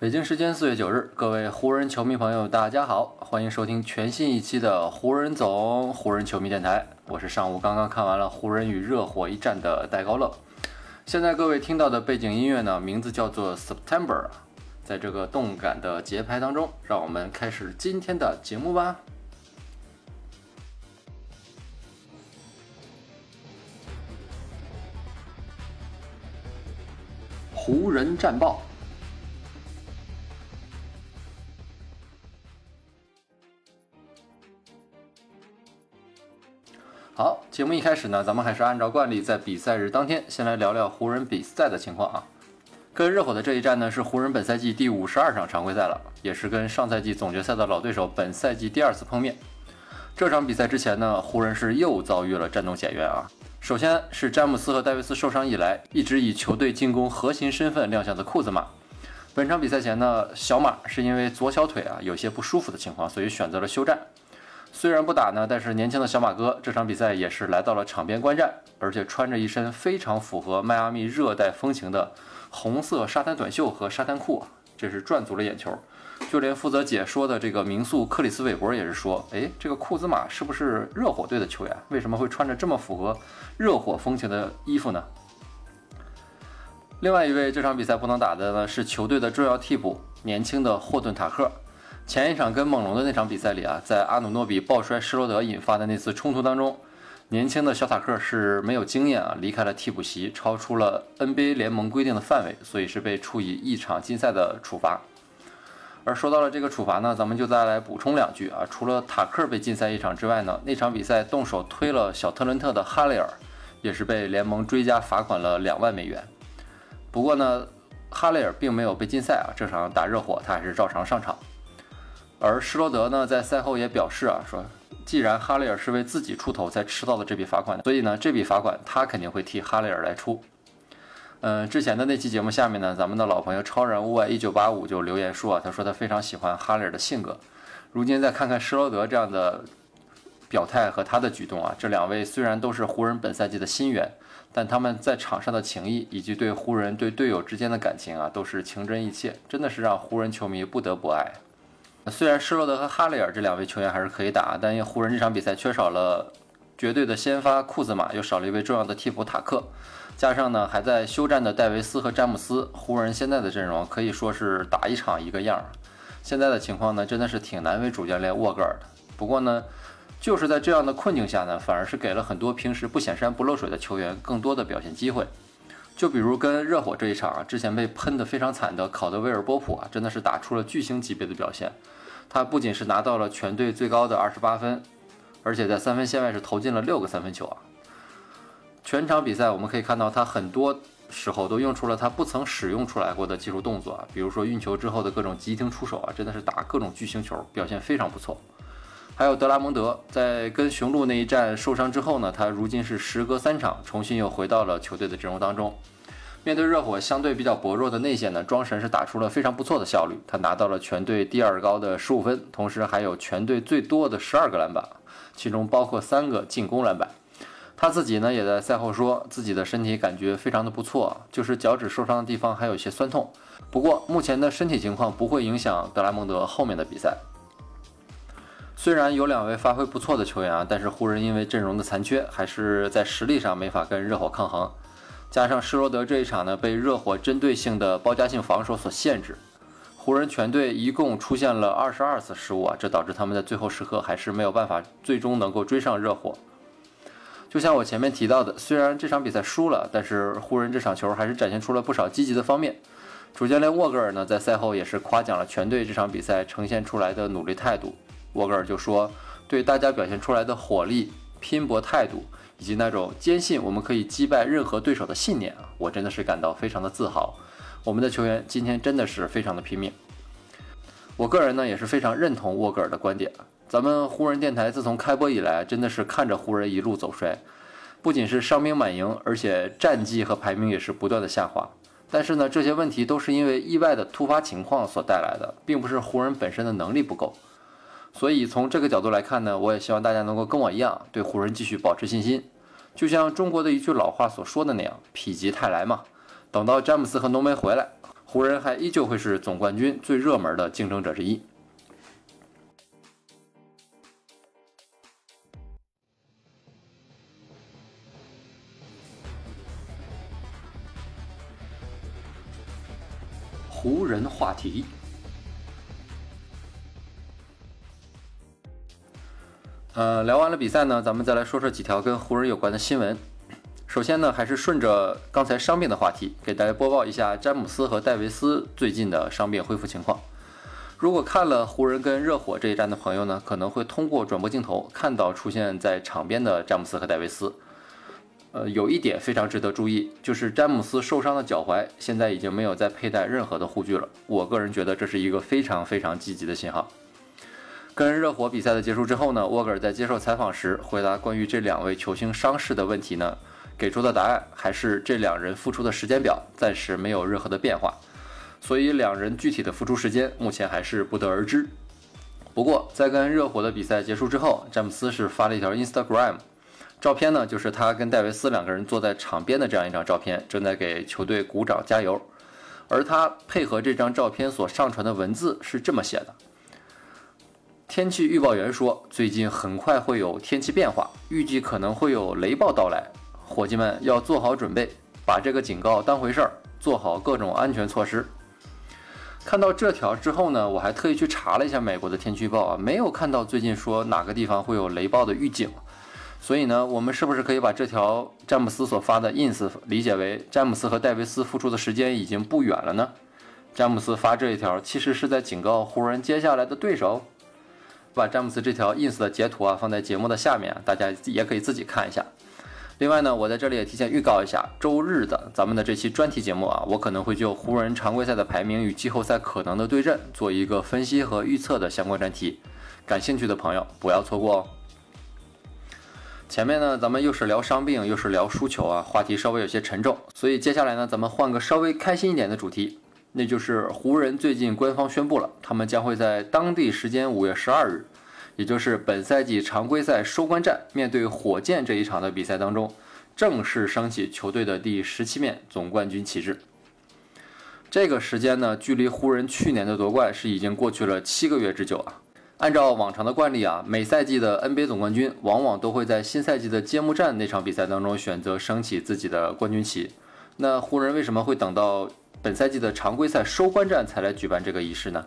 北京时间四月九日，各位湖人球迷朋友，大家好，欢迎收听全新一期的湖人总湖人球迷电台。我是上午刚刚看完了湖人与热火一战的戴高乐。现在各位听到的背景音乐呢，名字叫做 September。在这个动感的节拍当中，让我们开始今天的节目吧。湖人战报。节目一开始呢，咱们还是按照惯例，在比赛日当天先来聊聊湖人比赛的情况啊。跟热火的这一战呢，是湖人本赛季第五十二场常规赛了，也是跟上赛季总决赛的老对手本赛季第二次碰面。这场比赛之前呢，湖人是又遭遇了战斗险员啊。首先是詹姆斯和戴维斯受伤以来，一直以球队进攻核心身份亮相的库兹马。本场比赛前呢，小马是因为左小腿啊有些不舒服的情况，所以选择了休战。虽然不打呢，但是年轻的小马哥这场比赛也是来到了场边观战，而且穿着一身非常符合迈阿密热带风情的红色沙滩短袖和沙滩裤，这是赚足了眼球。就连负责解说的这个名宿克里斯韦伯也是说：“哎，这个库兹马是不是热火队的球员？为什么会穿着这么符合热火风情的衣服呢？”另外一位这场比赛不能打的呢是球队的重要替补，年轻的霍顿塔克。前一场跟猛龙的那场比赛里啊，在阿努诺比抱摔施罗德引发的那次冲突当中，年轻的小塔克是没有经验啊，离开了替补席，超出了 NBA 联盟规定的范围，所以是被处以一场禁赛的处罚。而说到了这个处罚呢，咱们就再来补充两句啊，除了塔克被禁赛一场之外呢，那场比赛动手推了小特伦特的哈雷尔，也是被联盟追加罚款了两万美元。不过呢，哈雷尔并没有被禁赛啊，这场打热火他还是照常上场。而施罗德呢，在赛后也表示啊，说既然哈雷尔是为自己出头才吃到的这笔罚款，所以呢，这笔罚款他肯定会替哈雷尔来出。嗯，之前的那期节目下面呢，咱们的老朋友超人物外一九八五就留言说啊，他说他非常喜欢哈雷尔的性格。如今再看看施罗德这样的表态和他的举动啊，这两位虽然都是湖人本赛季的新援，但他们在场上的情谊以及对湖人对队友之间的感情啊，都是情真意切，真的是让湖人球迷不得不爱。虽然施罗德和哈雷尔这两位球员还是可以打，但因湖人这场比赛缺少了绝对的先发库兹马，又少了一位重要的替补塔克，加上呢还在休战的戴维斯和詹姆斯，湖人现在的阵容可以说是打一场一个样儿。现在的情况呢，真的是挺难为主教练沃格尔的。不过呢，就是在这样的困境下呢，反而是给了很多平时不显山不漏水的球员更多的表现机会。就比如跟热火这一场啊，之前被喷得非常惨的考德威尔波普啊，真的是打出了巨星级别的表现。他不仅是拿到了全队最高的二十八分，而且在三分线外是投进了六个三分球啊。全场比赛我们可以看到，他很多时候都用出了他不曾使用出来过的技术动作啊，比如说运球之后的各种急停出手啊，真的是打各种巨星球，表现非常不错。还有德拉蒙德在跟雄鹿那一战受伤之后呢，他如今是时隔三场重新又回到了球队的阵容当中。面对热火相对比较薄弱的内线呢，庄神是打出了非常不错的效率，他拿到了全队第二高的十五分，同时还有全队最多的十二个篮板，其中包括三个进攻篮板。他自己呢也在赛后说自己的身体感觉非常的不错，就是脚趾受伤的地方还有一些酸痛，不过目前的身体情况不会影响德拉蒙德后面的比赛。虽然有两位发挥不错的球员啊，但是湖人因为阵容的残缺，还是在实力上没法跟热火抗衡。加上施罗德这一场呢，被热火针对性的包夹性防守所限制，湖人全队一共出现了二十二次失误啊，这导致他们在最后时刻还是没有办法最终能够追上热火。就像我前面提到的，虽然这场比赛输了，但是湖人这场球还是展现出了不少积极的方面。主教练沃格尔呢，在赛后也是夸奖了全队这场比赛呈现出来的努力态度。沃格尔就说：“对大家表现出来的火力、拼搏态度，以及那种坚信我们可以击败任何对手的信念啊，我真的是感到非常的自豪。我们的球员今天真的是非常的拼命。我个人呢也是非常认同沃格尔的观点。咱们湖人电台自从开播以来，真的是看着湖人一路走衰。不仅是伤兵满营，而且战绩和排名也是不断的下滑。但是呢，这些问题都是因为意外的突发情况所带来的，并不是湖人本身的能力不够。所以从这个角度来看呢，我也希望大家能够跟我一样，对湖人继续保持信心。就像中国的一句老话所说的那样，“否极泰来”嘛。等到詹姆斯和浓眉回来，湖人还依旧会是总冠军最热门的竞争者之一。湖人话题。呃，聊完了比赛呢，咱们再来说说几条跟湖人有关的新闻。首先呢，还是顺着刚才伤病的话题，给大家播报一下詹姆斯和戴维斯最近的伤病恢复情况。如果看了湖人跟热火这一战的朋友呢，可能会通过转播镜头看到出现在场边的詹姆斯和戴维斯。呃，有一点非常值得注意，就是詹姆斯受伤的脚踝现在已经没有再佩戴任何的护具了。我个人觉得这是一个非常非常积极的信号。跟热火比赛的结束之后呢，沃格尔在接受采访时回答关于这两位球星伤势的问题呢，给出的答案还是这两人复出的时间表暂时没有任何的变化，所以两人具体的复出时间目前还是不得而知。不过在跟热火的比赛结束之后，詹姆斯是发了一条 Instagram。照片呢，就是他跟戴维斯两个人坐在场边的这样一张照片，正在给球队鼓掌加油。而他配合这张照片所上传的文字是这么写的：天气预报员说，最近很快会有天气变化，预计可能会有雷暴到来，伙计们要做好准备，把这个警告当回事儿，做好各种安全措施。看到这条之后呢，我还特意去查了一下美国的天气预报啊，没有看到最近说哪个地方会有雷暴的预警。所以呢，我们是不是可以把这条詹姆斯所发的 ins 理解为詹姆斯和戴维斯复出的时间已经不远了呢？詹姆斯发这一条其实是在警告湖人接下来的对手。把詹姆斯这条 ins 的截图啊放在节目的下面，大家也可以自己看一下。另外呢，我在这里也提前预告一下，周日的咱们的这期专题节目啊，我可能会就湖人常规赛的排名与季后赛可能的对阵做一个分析和预测的相关专题，感兴趣的朋友不要错过哦。前面呢，咱们又是聊伤病，又是聊输球啊，话题稍微有些沉重，所以接下来呢，咱们换个稍微开心一点的主题，那就是湖人最近官方宣布了，他们将会在当地时间五月十二日，也就是本赛季常规赛收官战面对火箭这一场的比赛当中，正式升起球队的第十七面总冠军旗帜。这个时间呢，距离湖人去年的夺冠是已经过去了七个月之久啊。按照往常的惯例啊，每赛季的 NBA 总冠军往往都会在新赛季的揭幕战那场比赛当中选择升起自己的冠军旗。那湖人为什么会等到本赛季的常规赛收官战才来举办这个仪式呢？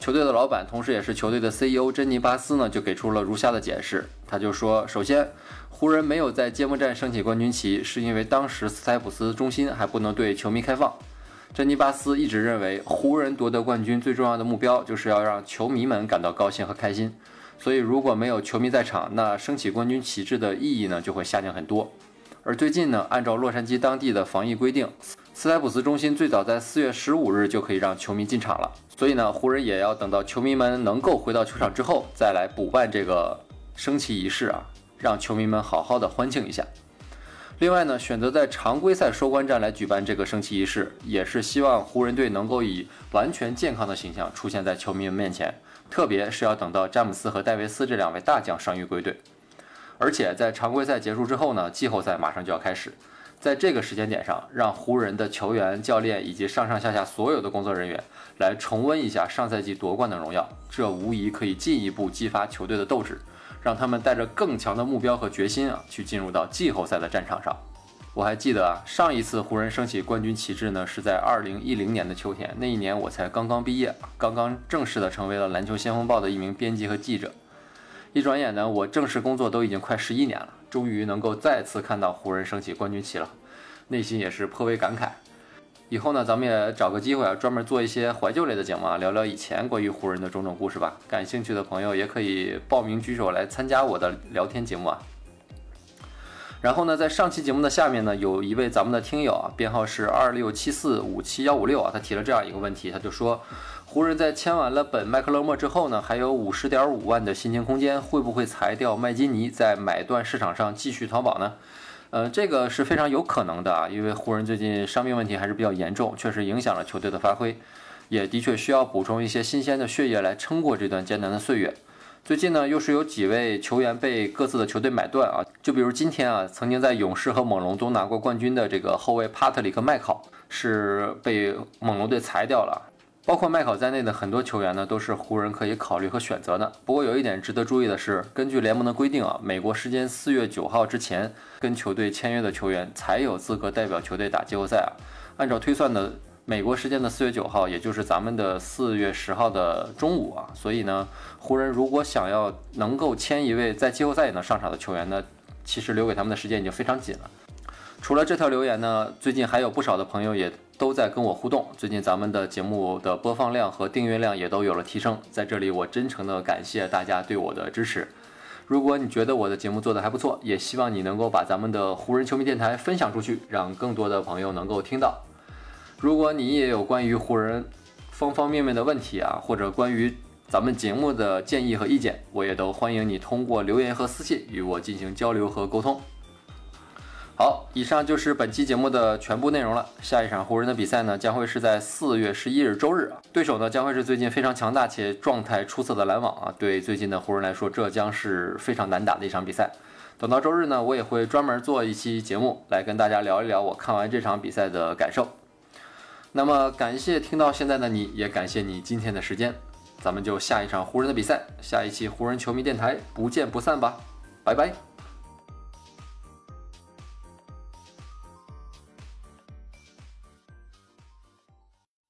球队的老板，同时也是球队的 CEO 珍妮巴斯呢，就给出了如下的解释。他就说，首先，湖人没有在揭幕战升起冠军旗，是因为当时斯台普斯中心还不能对球迷开放。珍妮巴斯一直认为，湖人夺得冠军最重要的目标就是要让球迷们感到高兴和开心。所以，如果没有球迷在场，那升起冠军旗帜的意义呢就会下降很多。而最近呢，按照洛杉矶当地的防疫规定，斯台普斯中心最早在四月十五日就可以让球迷进场了。所以呢，湖人也要等到球迷们能够回到球场之后，再来补办这个升旗仪式啊，让球迷们好好的欢庆一下。另外呢，选择在常规赛收官战来举办这个升旗仪式，也是希望湖人队能够以完全健康的形象出现在球迷们面前。特别是要等到詹姆斯和戴维斯这两位大将伤愈归队，而且在常规赛结束之后呢，季后赛马上就要开始，在这个时间点上，让湖人的球员、教练以及上上下下所有的工作人员来重温一下上赛季夺冠的荣耀，这无疑可以进一步激发球队的斗志。让他们带着更强的目标和决心啊，去进入到季后赛的战场上。我还记得啊，上一次湖人升起冠军旗帜呢，是在二零一零年的秋天。那一年我才刚刚毕业，刚刚正式的成为了篮球先锋报的一名编辑和记者。一转眼呢，我正式工作都已经快十一年了，终于能够再次看到湖人升起冠军旗了，内心也是颇为感慨。以后呢，咱们也找个机会啊，专门做一些怀旧类的节目啊，聊聊以前关于湖人的种种故事吧。感兴趣的朋友也可以报名举手来参加我的聊天节目啊。然后呢，在上期节目的下面呢，有一位咱们的听友啊，编号是二六七四五七幺五六啊，他提了这样一个问题，他就说，湖人在签完了本麦克勒莫之后呢，还有五十点五万的薪金空间，会不会裁掉麦金尼，在买断市场上继续淘宝呢？呃，这个是非常有可能的啊，因为湖人最近伤病问题还是比较严重，确实影响了球队的发挥，也的确需要补充一些新鲜的血液来撑过这段艰难的岁月。最近呢，又是有几位球员被各自的球队买断啊，就比如今天啊，曾经在勇士和猛龙都拿过冠军的这个后卫帕特里克麦考是被猛龙队裁掉了。包括麦考在内的很多球员呢，都是湖人可以考虑和选择的。不过有一点值得注意的是，根据联盟的规定啊，美国时间四月九号之前跟球队签约的球员才有资格代表球队打季后赛啊。按照推算的。美国时间的四月九号，也就是咱们的四月十号的中午啊，所以呢，湖人如果想要能够签一位在季后赛也能上场的球员呢，其实留给他们的时间已经非常紧了。除了这条留言呢，最近还有不少的朋友也都在跟我互动，最近咱们的节目的播放量和订阅量也都有了提升，在这里我真诚的感谢大家对我的支持。如果你觉得我的节目做得还不错，也希望你能够把咱们的湖人球迷电台分享出去，让更多的朋友能够听到。如果你也有关于湖人方方面面的问题啊，或者关于咱们节目的建议和意见，我也都欢迎你通过留言和私信与我进行交流和沟通。好，以上就是本期节目的全部内容了。下一场湖人的比赛呢，将会是在四月十一日周日啊，对手呢将会是最近非常强大且状态出色的篮网啊。对最近的湖人来说，这将是非常难打的一场比赛。等到周日呢，我也会专门做一期节目来跟大家聊一聊我看完这场比赛的感受。那么感谢听到现在的你，也感谢你今天的时间，咱们就下一场湖人的比赛，下一期湖人球迷电台不见不散吧，拜拜。